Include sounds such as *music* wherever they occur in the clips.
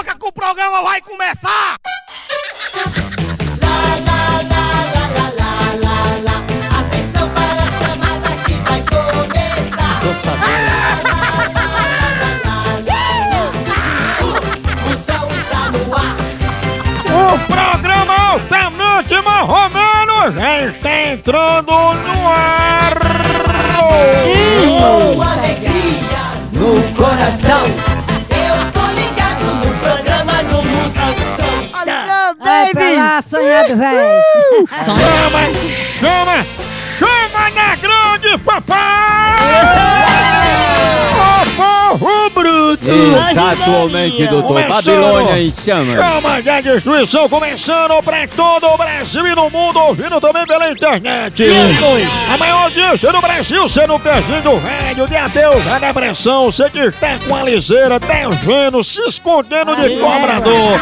Boca que o programa vai começar! Atenção para a chamada que vai começar. Tô sabendo. O programa altamente marromeno já está entrando no ar! Com Sonhado, velho. *laughs* Chama, chama, chama na grande papai! Ô povo bruto! Exatamente, doutor. Babilônia em chamas. Chama da destruição começando pra todo o Brasil e no mundo, ouvindo também pela internet. A maior audiência do Brasil, você no pezinho do rádio, de adeus à depressão, você que está com a liseira, devendo, se escondendo de cobrador.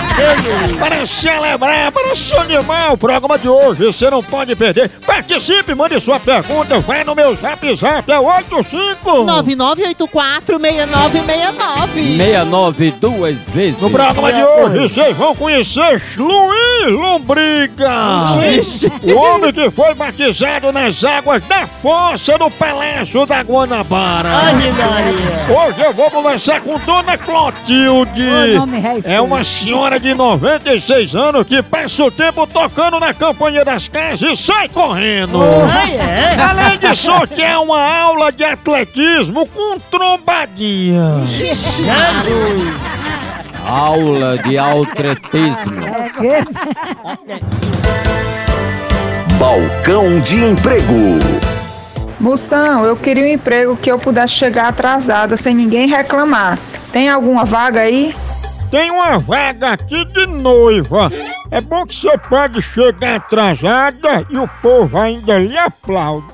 Para celebrar, para se animar o programa de hoje, você não pode perder. Participe, mande sua pergunta, vai no meu zap zap, é 85 99846969. 69 duas vezes. No programa de hoje, vocês vão conhecer Luiz Lombriga. O homem que foi batizado nas águas da fossa do Palácio da Guanabara. Hoje eu vou conversar com Dona Clotilde. Ô, nome rei É uma senhora de 96 anos que passa o tempo tocando na campanha das casas e sai correndo. Além de sortear uma aula de atletismo com trombadinha. Aula de atletismo. É Balcão de emprego. Moção, eu queria um emprego que eu pudesse chegar atrasada sem ninguém reclamar. Tem alguma vaga aí? Tem uma vaga aqui de noiva. É bom que você pode chegar atrasada e o povo ainda lhe aplaude.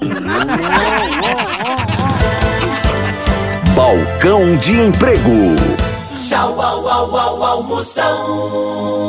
Balcão de emprego. Tchau, au, au, au, au, Moção.